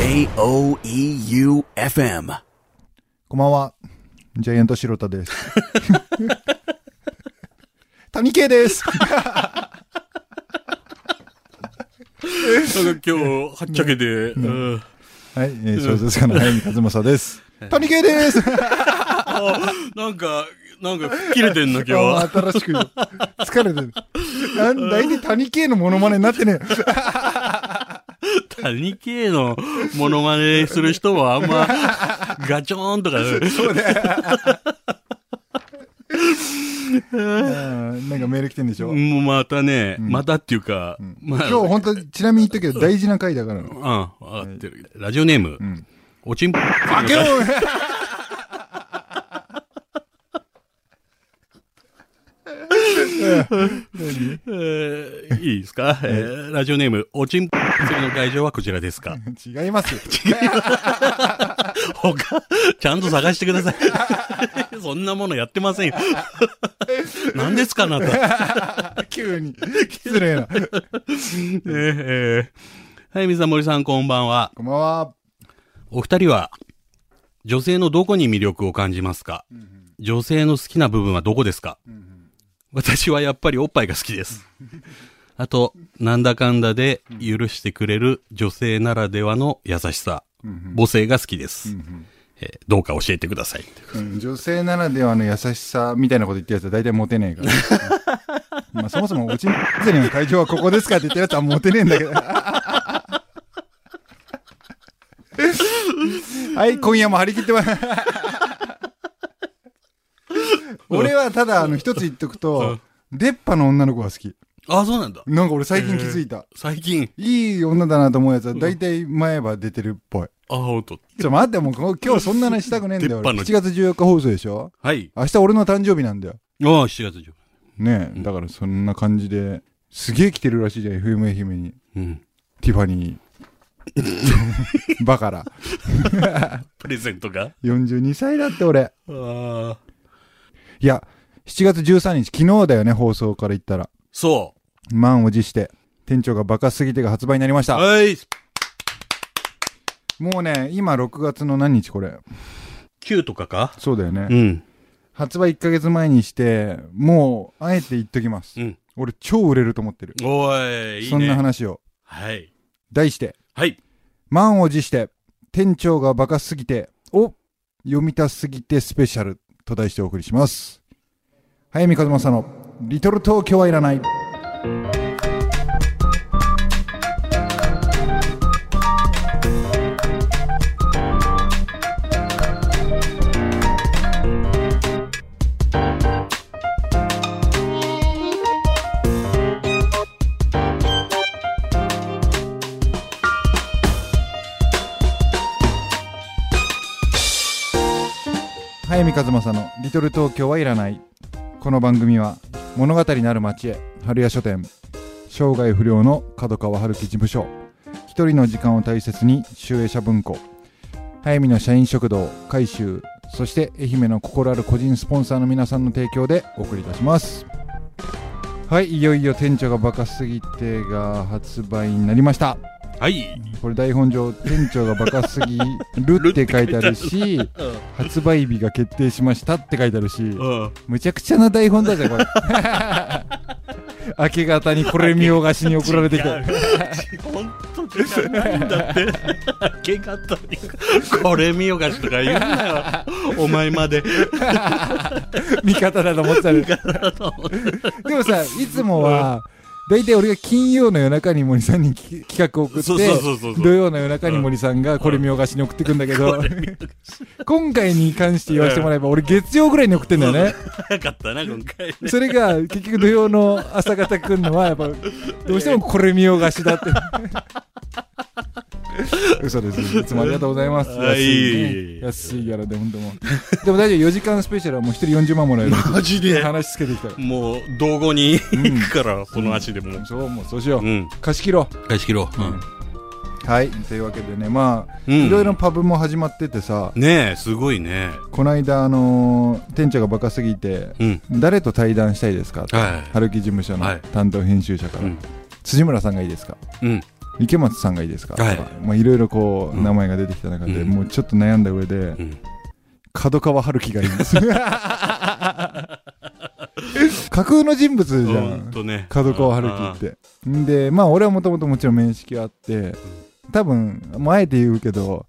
J-O-E-U-F-M こんばんは。ジャイアント白田です。谷圭です。なんか今日、はっちゃけて、うんはい、えー、小説家の早見和正です。谷圭です。なんか、なんか、吹っ切れてんの今日 あは。新しく、疲れてる。なんだいたい谷圭のモノマネになってね谷系のモノマネする人はあんま、ガチョーンとか、そうね。うん。なんかメール来てんでしょ、もうまたね、またっていうか、まあ、今日本当ちなみに言ったけど大事な回だから。うん、わかってる。ラジオネーム、ん。おちんぽ、開けろ えーいいですか、えーラジオネーム、おちんぽ釣りの会場はこちらですか？違いますよ。他、ちゃんと探してください。そんなものやってませんよ。何ですか、あなた？急に。失礼な。はい、水森さん、こんばんは。こんばんは。お二人は、女性のどこに魅力を感じますか、女性の好きな部分はどこですか、私はやっぱりおっぱいが好きです。あと、なんだかんだで許してくれる女性ならではの優しさ、母性が好きです、えーどうか教えてください。うん女性ならではの優しさみたいなこと言ってるやつは大体モテねえから。まあそもそもおちんぽりの会場はここですかって言ってるやつはモテねえんだけど。はい、今夜も張り切ってます。俺はただ、あの、一つ言っとくと、出っ歯の女の子が好き。あ、そうなんだ。なんか俺最近気づいた。最近、いい女だなと思うやつは大体前歯出てるっぽい。あ、ほんと。ちょ、待って、もうこ今日そんな話したくねえんだよ。俺出っ歯の7月14日放送でしょ？はい。明日俺の誕生日なんだよ。ああ、7月上。ねえ、だからそんな感じで、すげえ来てるらしいじゃん、FM 愛媛に。うん。ティファニー。バカラ。プレゼントが？42歳だって俺。ああ。いや、7月13日、昨日だよね、放送から言ったら。そ満を持して、店長がバカすぎてが発売になりましう。た。はい。もうね、今6月の何日これ。9とかか？そうだよね。うん。発売1ヶ月前にして、もう、あえて言っときます。うん。俺超売れると思ってる。おい、いいね。そんな話を。はい。題して、はい。満を持して、店長がバカすぎて、を読みたすぎてスペシャルと題してお送りします。早見和正の、リトル東京はいらない。早見和正の「リトル東京はいらない」この番組は物語なる町へ春屋書店生涯不良の角川春樹事務所一人の時間を大切に集英社文庫早見の社員食堂改修そして愛媛の心ある個人スポンサーの皆さんの提供でお送りいたします。はいいよいよ店長がバカすぎてが発売になりました。はい。これ台本上店長がバカすぎるって 書いてあるし発売日が決定しましたって書いてあるしうん。むちゃくちゃな台本だぜこれ 明け方にこれ見よがしに送られてきた本当じゃないんだって。明け方に、これ見よがしとか言うなよ。お前まで。味方だと思ってたでもさいつもは大体俺が金曜の夜中に森さんにき企画を送って土曜の夜中に森さんがこれ見よがしに送ってくんだけど。今回に関して言わせてもらえば俺月曜ぐらいに送ってんだよね。早かったな、今回ね。それが結局土曜の朝方来るのはやっぱどうしてもこれ見よがしだって 嘘です。いつもありがとうございます。はい。安い、ね、安いギャラで本当も。う でも大丈夫4時間スペシャルはもう1人40万もらえる。マジで。話つけてきたら。もう、道後に行くから、その足でも。そうもうそうしよう、うん。貸し切ろ返し切ろう。うはい。というわけでねまあ、うん。いろいろパブも始まっててさ。ねえ、すごいね。この間あのー店長がバカすぎてうん。誰と対談したいですか？はい。春樹事務所のはい。担当編集者から、うん。辻村さんがいいですか？うん。池松さんがいいですか？はい。まあいろいろこう、うん。名前が出てきた中で、うん。もうちょっと悩んだ上で、うん。角川春樹がいいんです 架空の人物じゃほんんとね。角川春樹って。ん。でまあ俺はもともともちろん面識があって多分もうあえて言うけど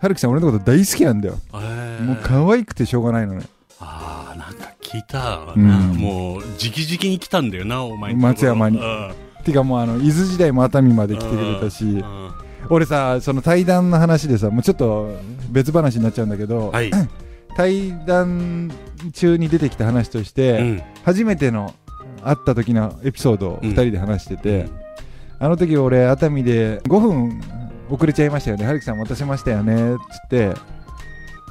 春樹さん俺のこと大好きなんだよ。もう可愛くてしょうがないのね。ああ、なんか聞いたわうん。な。もう、直々に来たんだよな、お前のところ。松山に。うんてかもうあの伊豆時代も熱海まで来てくれたしうん俺さその対談の話でさもうちょっと別話になっちゃうんだけど、はい。対談中に出てきた話として、うん。初めての会った時のエピソードをうん。2人で話してて、あの時俺熱海で5分遅れちゃいましたよね。春樹さん待たせましたよね。っつって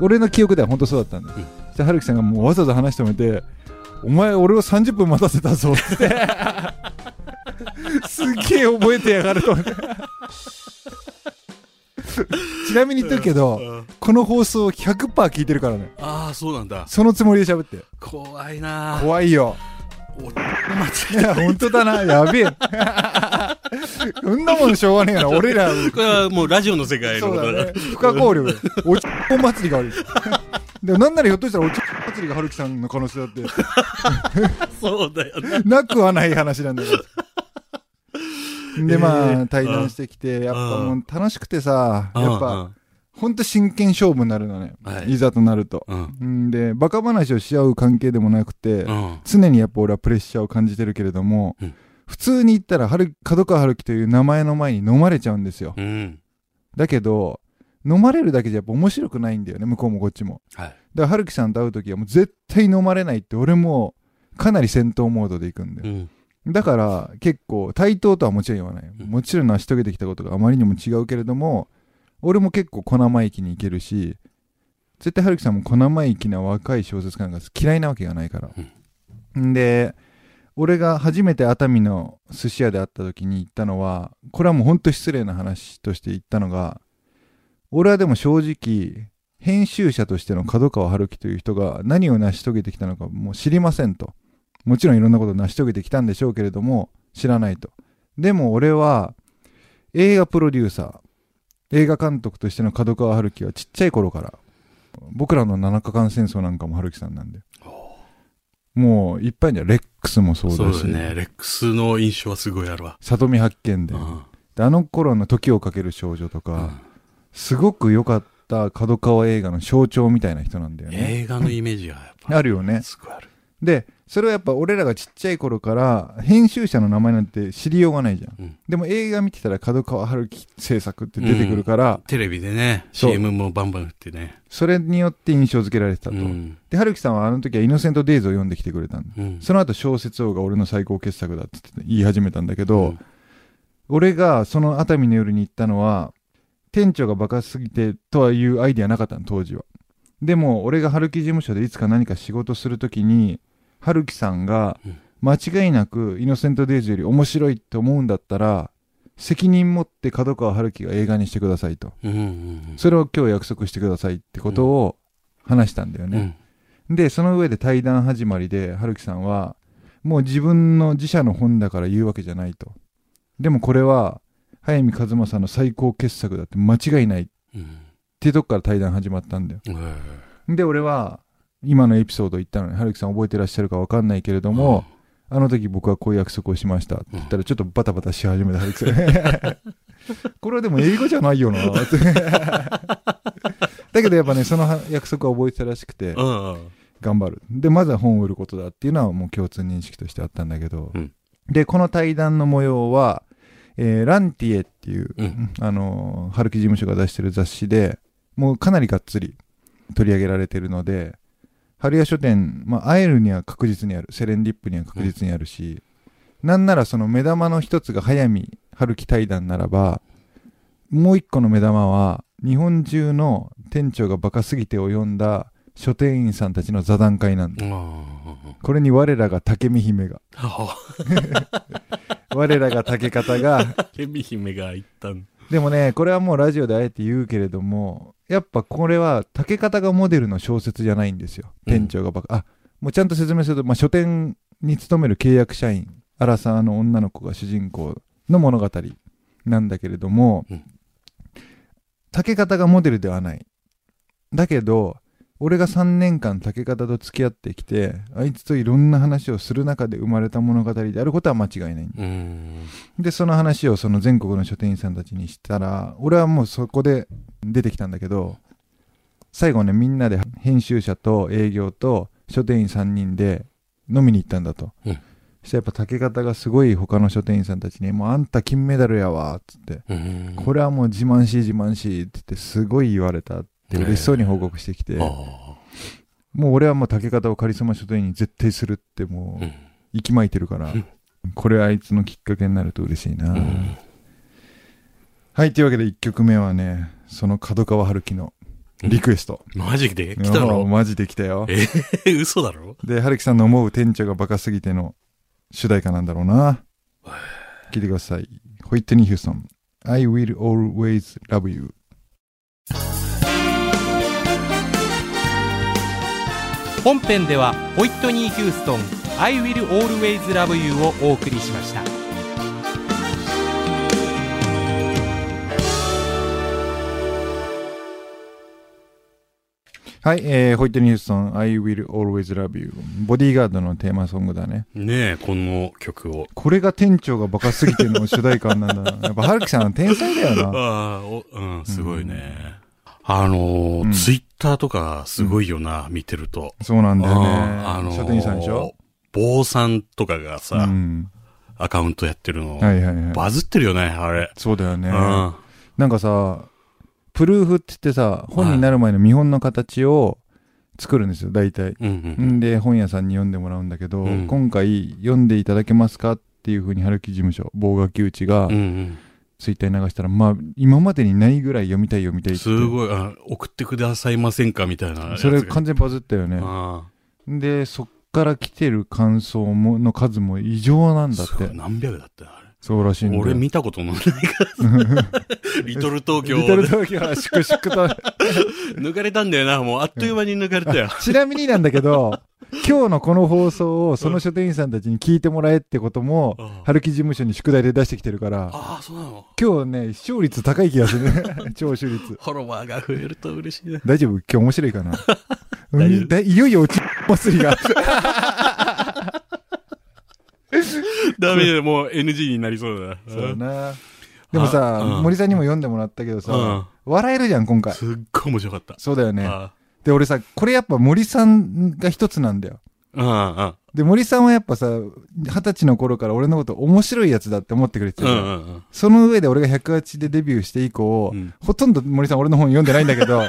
俺の記憶では本当そうだったんだよ、うん。そして春樹さんがもうわざわざ話止めてお前俺を30分待たせたぞ。って すっげえ覚えてやがると。ちなみに言ってるけど、うん。この放送100%聞いてるからね。ああ、そうなんだ。そのつもりで喋って。怖いな。怖いよ。おいや本当だな。やべえ。そんなもんしょうがねえな。俺ら。これはもうラジオの世界のことだだね。不可抗力。おちぽ祭りがある。でもなんならひょっとしたらおちぽ祭りが春樹さんの可能性だって。そうだよね。なくはない話なんだけどでまあ、えー。対談してきてやっぱもう楽しくてさやっぱほんと真剣勝負になるのね、はい。い、ざとなると。うん。ん。でバカ話をし合う関係でもなくて、うん。常にやっぱ俺はプレッシャーを感じてるけれども、うん。普通に言ったら春角川春樹という名前の前に飲まれちゃうんですよ。うん。だけど飲まれるだけじゃやっぱ面白くないんだよね向こうもこっちも。はい。だから春樹さんと会う時はもう絶対飲まれないって俺もかなり戦闘モードで行くんだよ、うん。だから結構対等とはもちろん言わない、うん。もちろん成し遂げてきたことがあまりにも違うけれども俺も結構小生意気にいけるし絶対春樹さんも小生意気な若い小説家なんか嫌いなわけがないから、ん、で俺が初めて熱海の寿司屋で会った時に言ったのはこれはもうほんと失礼な話として言ったのが俺はでも正直編集者としての角川春樹という人が何を成し遂げてきたのかもう知りませんともちろんいろんなことを成し遂げてきたんでしょうけれども知らないとでも俺は映画プロデューサー映画監督としての角川春樹はちっちゃい頃から僕らの七日間戦争なんかも春樹さんなんでもういっぱいじゃんレックスもそうそうだしだね。レックスの印象はすごいあるわ。里見八犬伝うんであの頃の時をかける少女とか、うんすごく良かった角川映画の象徴みたいな人なんだよね映画のイメージがやっぱ。あるよねすごいある。でそれはやっぱ俺らがちっちゃい頃から編集者の名前なんて知りようがないじゃん、うん。でも映画見てたら角川春樹制作って出てくるから、テレビでね、CM もバンバン打ってね。それによって印象付けられてたと、うん。で春樹さんはあの時は「イノセント・デイズ」を読んできてくれたんだ。うん。その後小説王が俺の最高傑作だって言い始めたんだけど、うん。俺がその熱海の夜に行ったのは店長がバカすぎてとはいうアイディアなかったの当時は。でも俺が春樹事務所でいつか何か仕事するときに春樹さんがうん間違いなく「イノセント・デイズ」より面白いって思うんだったら責任持って角川春樹が映画にしてくださいとうんうんそれを今日約束してくださいってことを話したんだようん。ね、でその上で対談始まりで春樹さんはもう自分の自社の本だから言うわけじゃないとでもこれは早見和正の最高傑作だって間違いないっうん。ていうとこから対談始まったんだようん。で俺は今のエピソード言ったのに春樹さん覚えてらっしゃるか分かんないけれども、あの時僕はこういう約束をしましたって言ったらちょっとバタバタし始めた春樹さん。これはでも英語じゃないよな。っ てだけどやっぱねその約束は覚えてたらしくて。頑張る。でまずは本を売ることだっていうのはもう共通認識としてあったんだけど、うん。でこの対談の模様は、えーランティエっていう、うん。あのー春樹事務所が出してる雑誌でもうかなりがっつり取り上げられてるので春屋書店、まあ、会えるには確実にあるセレンディップには確実にあるし、なんならその目玉の一つが早見春樹対談ならばもう一個の目玉は日本中の店長がバカすぎてを読んだ書店員さんたちの座談会なんだ。うんこれに我らが竹見姫が。あ 我らが竹方が。あ、ケミ姫が言ったん。でもねこれはもうラジオであえて言うけれどもやっぱこれは竹方がモデルの小説じゃないんですよ。うん。店長がバカ、あもうちゃんと説明すると、まあ、書店に勤める契約社員アラサーの女の子が主人公の物語なんだけれども、うん。竹方がモデルではない。だけど、俺が3年間竹方と付き合ってきて、あいつといろんな話をする中で生まれた物語であることは間違いない。うん。で、その話をその全国の書店員さんたちにしたら、俺はもうそこで出てきたんだけど、最後ね、みんなで編集者と営業と書店員3人で飲みに行ったんだと。うんそしたらやっぱ竹方がすごい他の書店員さんたちに、もうあんた金メダルやわ、つって。うん。これはもう自慢し自慢しって言ってすごい言われたって嬉しそうに報告してきて、あもう俺はもう竹方をカリスマ書店員に絶対するってもう。息巻いてるから、うんこれあいつのきっかけになると嬉しいな。うんはい、というわけで1曲目はね、その角川春樹のリクエスト。マジで来たの？マジで来たよ。え嘘だろ？で、春樹さんの思う店長がバカすぎての主題歌なんだろうな。聞いてください。ホイットニー・ヒューストン。I will always love you. 本編ではホイットニー・ヒューストン「I will always love you」をお送りしましたはい、えー、ホイットニー・ヒューストン。I will always love you. ボディーガードのテーマソングだね。ねえ、この曲を。これが店長がバカすぎての主題歌なんだな。やっぱ春樹さんは天才だよな。ああ、おうん、すごいね。あのーうんツイッターとかすごいよな、見てると。そうなんだよね。あのー書店員さんでしょ？坊さんとかがさ、うん。アカウントやってるの、はいはいはい。バズってるよね、あれ。そうだよね。うん。なんかさ、プルーフって言ってさ、本になる前の見本の形を作るんですよ、大体。うんうん。んで、本屋さんに読んでもらうんだけど、うん今回読んでいただけますか？っていうふうに春樹事務所、棒垣内がうんうん。ツイッターに流したら、まあ、今までにないぐらい読みたい読みたいって。すごい、あ送ってくださいませんかみたいなそれが。完全にバズったよね。あで、そっから来てる感想も、の数も異常なんだって。何百だったよあれ。そうらしいんだよ。俺見たことのないから。リトル東京リトル東京は粛々と。抜かれたんだよな。もうあっという間に抜かれたよ。ちなみになんだけど、今日のこの放送をその書店員さんたちに聞いてもらえってことも、あ春樹事務所に宿題で出してきてるから、あ、そうなの。今日ね、視聴率高い気がするね。聴取率。フォロワーが増えると嬉しいね。大丈夫？今日面白いかな？いよいよ落ち祭りが。ダメだよ、もう NG になりそうだな。そうだな。でもさ、うん森さんにも読んでもらったけどさ、笑えるじゃん、今回。すっごい面白かった。そうだよね。あで、俺さ、これやっぱ森さんが一つなんだよ。あ、で、森さんはやっぱさ、二十歳の頃から俺のこと面白いやつだって思ってくれてた。その上で俺が108でデビューして以降、うんほとんど森さん俺の本読んでないんだけど、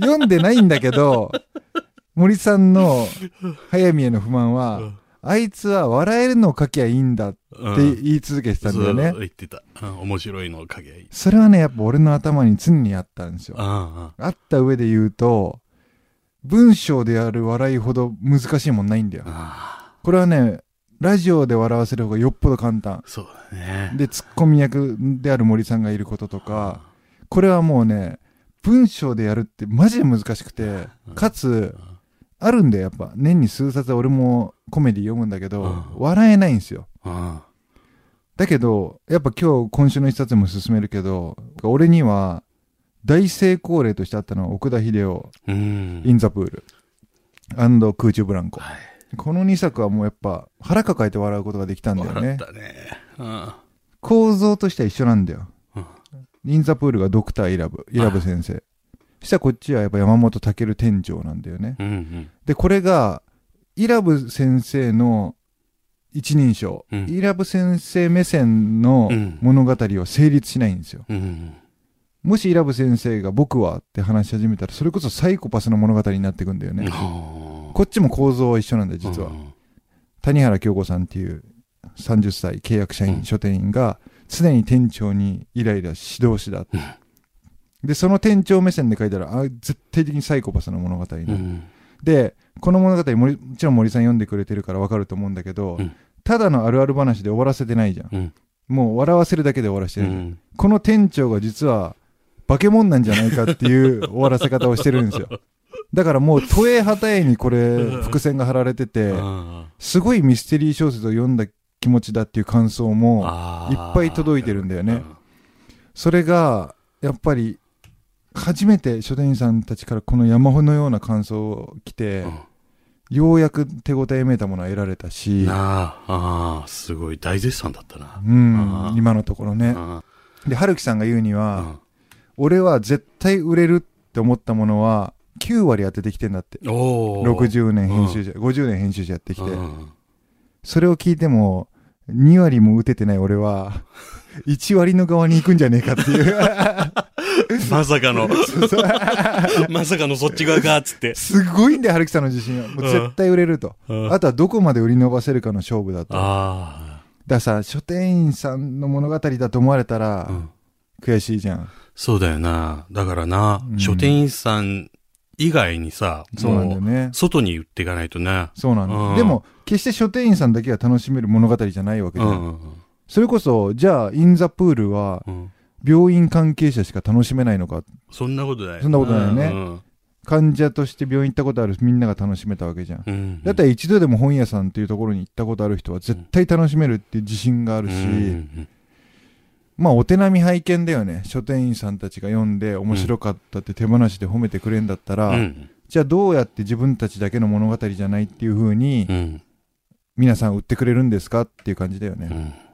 読んでないんだけど、森さんの早見への不満は、あいつは笑えるのを書きゃいいんだってうん言い続けてたんだよねそう。言ってた。うん面白いのを書けばいい。それはね、やっぱ俺の頭に常にあったんですよ。ああった上で言うと、文章でやる笑いほど難しいもんないんだよこれはね、ラジオで笑わせる方がよっぽど簡単あ。。そうだね。で、ツッコミ役である森さんがいることとか、これはもうね、文章でやるってマジで難しくて、かつ、あるんだよ、やっぱ。年に数冊俺もコメディ読むんだけど、うん笑えないんですよ。あだけど、やっぱ今日今週の一冊も進めるけど、俺には大成功例としてあったのは奥田秀夫。インザプール、空中ブランコ。はい。この2作はもうやっぱ腹抱えて笑うことができたんだよね。笑ったね。うん。構造としては一緒なんだよ。うんインザプールがドクターイラブ、イラブ先生。そしたらこっちはやっぱ山本健店長なんだよね。うんうん。で、これが、イラブ先生の一人称、うんイラブ先生目線のうん物語は成立しないんですよ。うん。もしイラブ先生が僕はって話し始めたら、それこそサイコパスの物語になっていくんだよね。あこっちも構造は一緒なんだよ、あ実は。うん谷原京子さんっていう30歳契約社員、うん書店員が常に店長にイライラ指導しだ、うんでその店長目線で書いたらあ絶対的にサイコパスの物語になる、うん。でこの物語もりもちろん森さん読んでくれてるから分かると思うんだけど、うん。ただのあるある話で終わらせてないじゃん、うん。もう笑わせるだけで終わらせてる、うん。この店長が実は化け物なんじゃないかっていう終わらせ方をしてるんですよ。だからもう都営旗絵にこれ伏線が張られてて、あすごいミステリー小説を読んだ気持ちだっていう感想もあいっぱい届いてるんだよね。それが、やっぱり、初めて書店員さんたちからこの山穂のような感想を来て、ようやく手応えめいたものは得られたし、なあ、ああ、すごい大絶賛だったな。うん今のところね。あで、春樹さんが言うにあは、俺は絶対売れるって思ったものは、9割当ててきてんだって。おー60年編集者、50年編集者やってきて。うんそれを聞いても、2割も打ててない俺は、1割の側に行くんじゃねえかっていう。まさかの、まさかのそっち側か、つって。すごいんだよ、春樹さんの自信は。もう絶対売れると。うんあとはどこまで売り伸ばせるかの勝負だと。だかあらさ、書店員さんの物語だと思われたらあ、、うん悔しいじゃん。そうだよな。だからな、うん書店員さん以外にさ、そうなんだよもうね。外に売っていかないとね。そうなんだよ。うんでも、決して書店員さんだけが楽しめる物語じゃないわけじゃん。うんうんそれこそ、じゃあ、インザプールは、うんうん。病院関係者しか楽しめないのか。そんなことない。そんなことないよねうん患者として病院行ったことあるみんなが楽しめたわけじゃん。うん。だったら一度でも本屋さんっていうところに行ったことある人は絶対楽しめるっていう自信があるし、うんまあお手並み拝見だよね。書店員さんたちが読んで面白かったって手放しで褒めてくれんだったら、うん。じゃあどうやって自分たちだけの物語じゃないっていう風にうん。皆さん売ってくれるんですかっていう感じだようね。ん。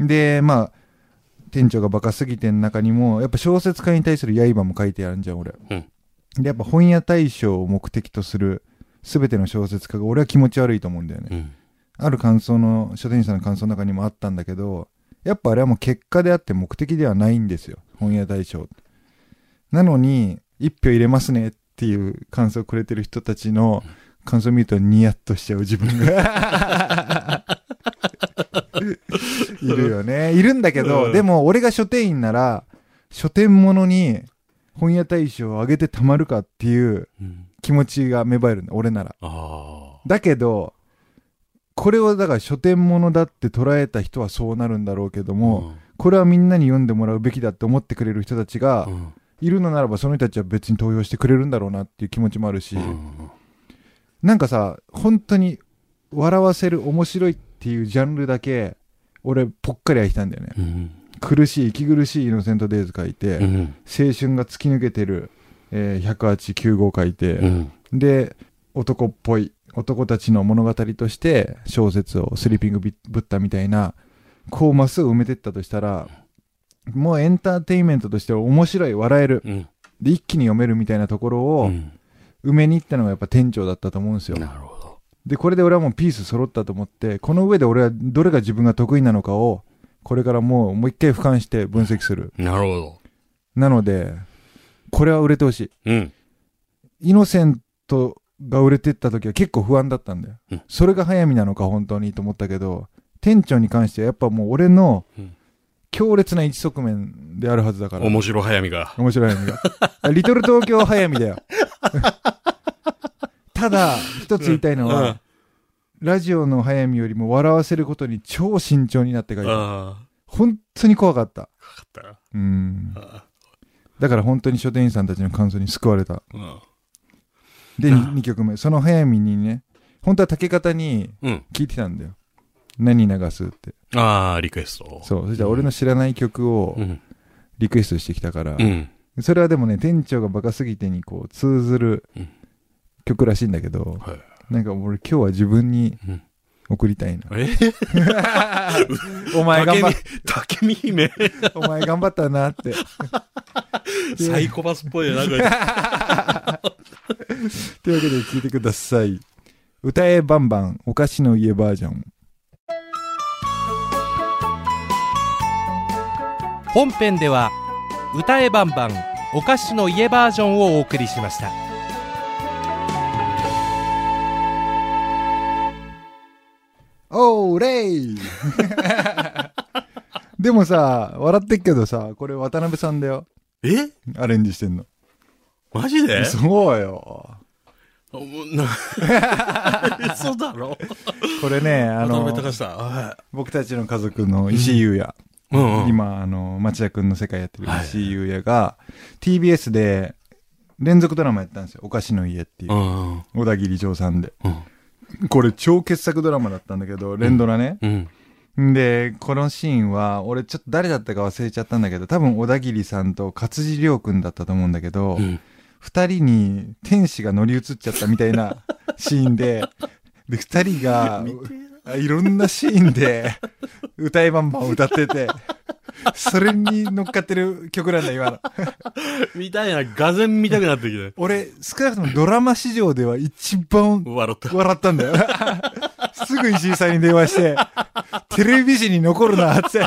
で、まあ、店長がバカすぎてん中にも、やっぱ小説家に対する刃も書いてあるんじゃん、俺。うんで、やっぱ本屋大賞を目的とする全ての小説家が俺は気持ち悪いと思うんだよね。うん。ある感想の、書店員さんの感想の中にもあったんだけど、やっぱあれはもう結果であって目的ではないんですよ。本屋大賞。なのに、一票入れますねっていう感想をくれてる人たちの感想を見るとニヤッとしちゃう自分が。いるよね。いるんだけど、うんでも俺が書店員なら、書店物に本屋大賞をあげてたまるかっていううん。気持ちが芽生えるんだ、俺なら。あだけど、これをだから書店物だって捉えた人はそうなるんだろうけどあ。も、これはみんなに読んでもらうべきだって思ってくれる人たちがうん、うんいるのならばその人たちは別に投票してくれるんだろうなっていう気持ちもあるし、うんなんかさ、本当に笑わせる面白いっていうジャンルだけ、俺ぽっかり飽きたんだよね。うん。苦しい、息苦しいイノセントデイズ書いて、うん。青春が突き抜けてる、えー、108、9号書いて、うん。で、男っぽい、男たちの物語として小説をスリーピングビブッダみたいな、こうまっすぐ埋めてったとしたら、もうエンターテインメントとして面白い、笑える。うん。で、一気に読めるみたいなところうをん。埋めに行ったのがやっぱ店長だったと思うんですよ。で、これで俺はもうピース揃ったと思って、この上で俺はどれが自分が得意なのかを、これからもう、もう一回俯瞰して分析する。なるほど。なので、これは売れてほしい。うん。イノセントが売れてった時は結構不安だったんだよ。うんそれが早見なのか本当にと思ったけど、店長に関してはやっぱもう俺のうん強烈な一側面であるはずだから。面白早見が。面白い早見が。リトル東京早見だよ。ただ、一つ言いたいのは、うんラジオの早見よりも笑わせることに超慎重になって書いて本当に怖かった。あ。かった。うん。あだから本当に書店員さんたちの感想に救われた。あうんで、あ2曲目。その早見にね、本当は竹方にうん。聞いてたんだよ。何流すって。ああ、リクエスト。そう。そしたら俺の知らない曲をうん。リクエストしてきたから、うん。それはでもね、店長がバカすぎてにこう通ずるうん曲らしいんだけど、はい。なんか俺今日は自分にうん送りたいな。え？お前頑張っ、竹見姫。お前頑張ったなって。サイコパスっぽいな、これ。というわけで聞いてください。歌えバンバン、お菓子の家バージョン。本編では歌えバンバンお菓子の家バージョンをお送りしましたおーれいでもさ、笑ってっけどさ、これ渡辺さんだよ。え？アレンジしてんの。マジで？そうよ。もうな 嘘だろこれね、あ渡の僕たちの家族の石井優也。い。うんうん。今、あの、町田くんの世界やってるはい石井優也が、TBS で連続ドラマやったんですよ。お菓子の家っていうう。ん小田切丈さんで。うん。これ超傑作ドラマだったんだけど、連ドラね。うん。んで、このシーンは、俺ちょっと誰だったか忘れちゃったんだけど、多分小田切さんと勝地涼くんだったと思うんだけど、うん。二人に天使が乗り移っちゃったみたいな シーンで、で、二人が、あいろんなシーンで、歌いバンバン歌ってて、それに乗っかってる曲なんだ、今の。みたいな、がぜん見たくなってきて。俺、少なくともドラマ史上では一番笑った。笑ったんだよ。すぐ石井さんに電話して、テレビ史に残るな、って。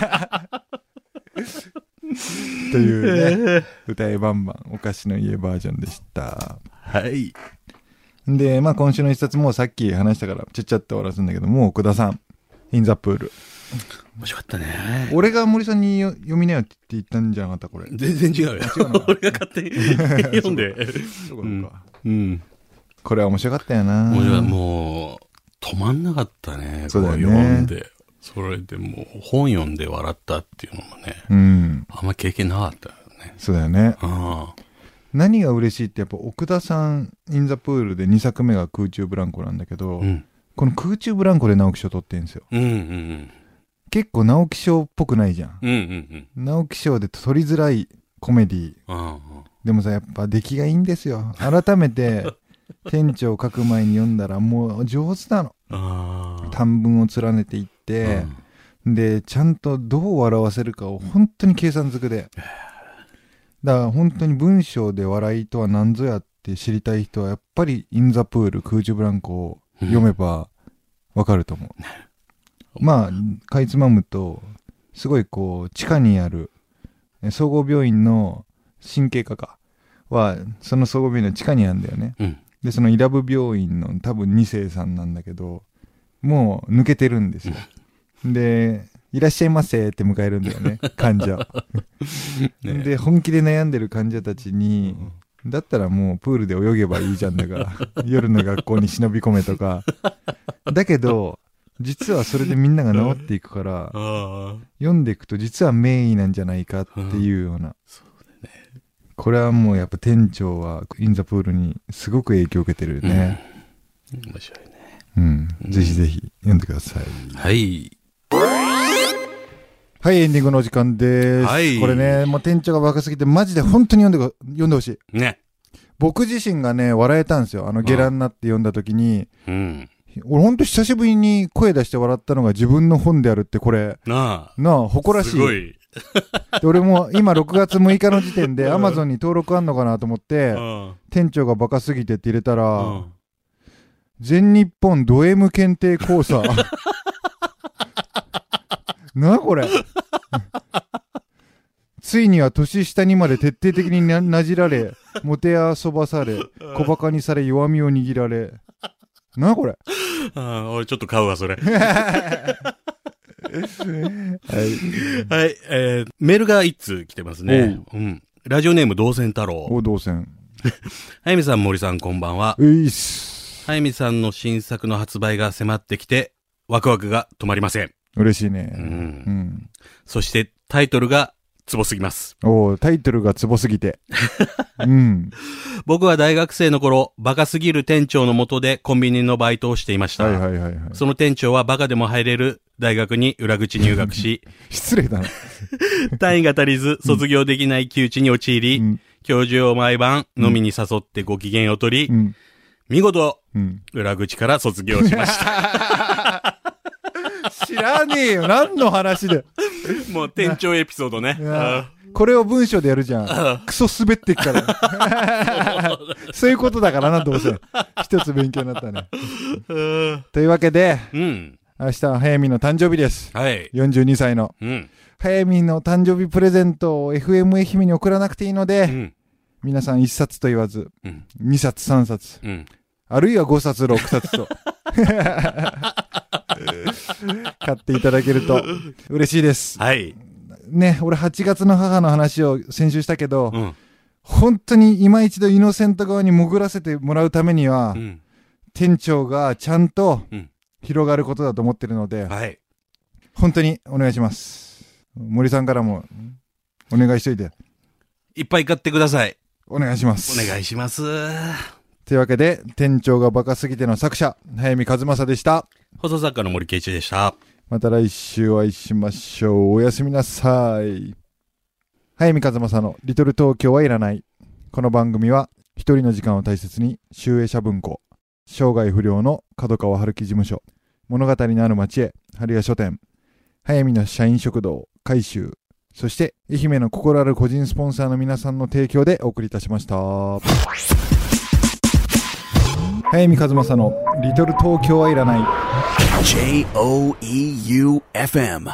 というね、歌いバンバン、お菓子の家バージョンでした。はい。で、まあ今週の一冊もうさっき話したから、ちゃっちゃって終わらすんだけど、もう奥田さん、インザプール。面白かったね。俺が森さんによ読みなよって言ったんじゃなかった、これ。全然違うよ。違うの 俺が勝手に 読んで。そうかうんそうか。うん。これは面白かったよな。面白い。もう、止まんなかったね。そうだよねこ読んで。それでもう、本読んで笑ったっていうのもね、うん。あんま経験なかったよね。そうだよね。あ何が嬉しいってやっぱ奥田さん、インザプールで2作目が空中ブランコなんだけど、あ。うん。この空中ブランコで直木賞取ってんですよ。うんうん結構直木賞っぽくないじゃん。うん。うんうんうん。直木賞で取りづらいコメディあでもさ、やっぱ出来がいいんですよ。改めて、店長書く前に読んだらもう上手なの。短文を連ねていって、で、ちゃんとどう笑わせるかを本当に計算づくで。だから本当に文章で笑いとは何ぞやって知りたい人はやっぱりインザプール空中ブランコを読めばわかると思う。まあ、かいつまむと、すごいこう、地下にある、え総合病院の神経科かは、その総合病院の地下にあるんだよね。うん。で、そのイラブ病院の多分2世さんなんだけど、もう抜けてるんですよ。で、いらっしゃいませって迎えるんだよね、患者。ねで、本気で悩んでる患者たちに、だったらもうプールで泳げばいいじゃんだから、夜の学校に忍び込めとか。だけど、実はそれでみんなが治っていくから。読んでいくと実は名医なんじゃないかっていうような。これはもうやっぱ店長はインザプールにすごく影響を受けてるね。面白いね。うん。ぜひぜひ読んでください。はい。はい、エンディングのお時間です。はいこれね、もう店長が若すぎてマジで本当に読んでこ、読んでほしい。ね。僕自身がね、笑えたんですよ。あの、ゲラになって読んだ時に、うん。俺ほんと久しぶりに声出して笑ったのが自分の本であるって、これ、ななあ、誇あ。らしい。すごい。で俺も今 6月6日の時点で Amazon に登録あんのかなと思って、うん。店長がバカすぎてって入れたら、うん全日本ド M 検定講座。なあこれ。ついには年下にまで徹底的にななじられ、もてあそばされ、小馬鹿にされ弱みを握られ。なあこれ。ああ、俺ちょっと買うわ、それ。はい。はい、えー、メールが一通来てますね。うん。ラジオネーム、同線太郎。お動線。はやみさん、森さん、こんばんは。ういっす。はやみさんの新作の発売が迫ってきて、ワクワクが止まりません。嬉しいね。う。うんん。そして、タイトルが、ツボすぎます。おうタイトルがツボすぎて。うん。僕は大学生の頃、バカすぎる店長のもとでコンビニのバイトをしていました。はいはいはいはい。その店長はバカでも入れる大学に裏口入学し、失礼だな。単位が足りず卒業できない窮地に陥り、うん。教授を毎晩飲みに誘ってご機嫌を取り、うん。見事、うん。裏口から卒業しました。知らねえよ。何の話で。もう店長エピソードね。これを文章でやるじゃあん。クソ滑ってっから。そういうことだからな、どうせ。一つ勉強になったね。うん。というわけで、うん。明日は早見の誕生日です。はい。42歳の。うん。早見の誕生日プレゼントを FM 愛媛に送らなくていいので、うん。皆さん1冊と言わず、うん。2冊3冊、うん。あるいは5冊6冊と。買っていただけると嬉しいです。はい。ね、俺8月の母の話を先週したけど、うん。本当に今一度イノセント側に潜らせてもらうためには、うん。店長がちゃんとうん広がることだと思ってるので、はい。本当にお願いします。森さんからもお願いしといて、いっぱい買ってください。お願いします。お願いします。というわけで、店長がバカすぎての作者、早見和正でした。放送作家の森圭一でした。また来週お会いしましょう。おやすみなさい。早見和正のリトル東京はいらない。この番組は一人の時間を大切に、集英社文庫、生涯不良の角川春樹事務所、物語のある町へ、春屋書店、早見の社員食堂、改修、そして愛媛の心ある個人スポンサーの皆さんの提供でお送りいたしました。早見和正のリトル東京はいらない。J O E U F M.